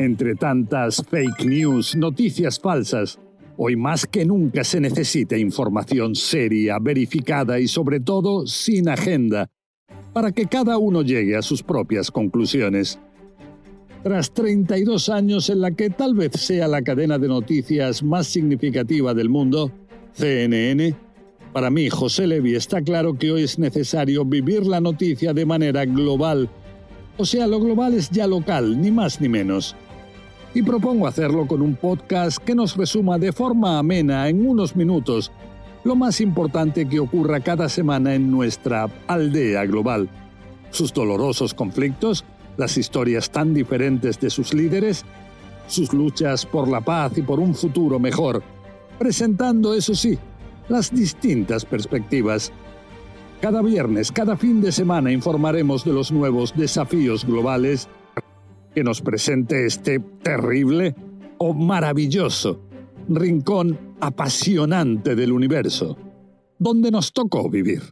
Entre tantas fake news, noticias falsas, hoy más que nunca se necesita información seria, verificada y sobre todo sin agenda, para que cada uno llegue a sus propias conclusiones. Tras 32 años en la que tal vez sea la cadena de noticias más significativa del mundo, CNN, para mí, José Levi, está claro que hoy es necesario vivir la noticia de manera global. O sea, lo global es ya local, ni más ni menos. Y propongo hacerlo con un podcast que nos resuma de forma amena en unos minutos lo más importante que ocurra cada semana en nuestra aldea global. Sus dolorosos conflictos, las historias tan diferentes de sus líderes, sus luchas por la paz y por un futuro mejor, presentando, eso sí, las distintas perspectivas. Cada viernes, cada fin de semana informaremos de los nuevos desafíos globales que nos presente este terrible o maravilloso rincón apasionante del universo, donde nos tocó vivir.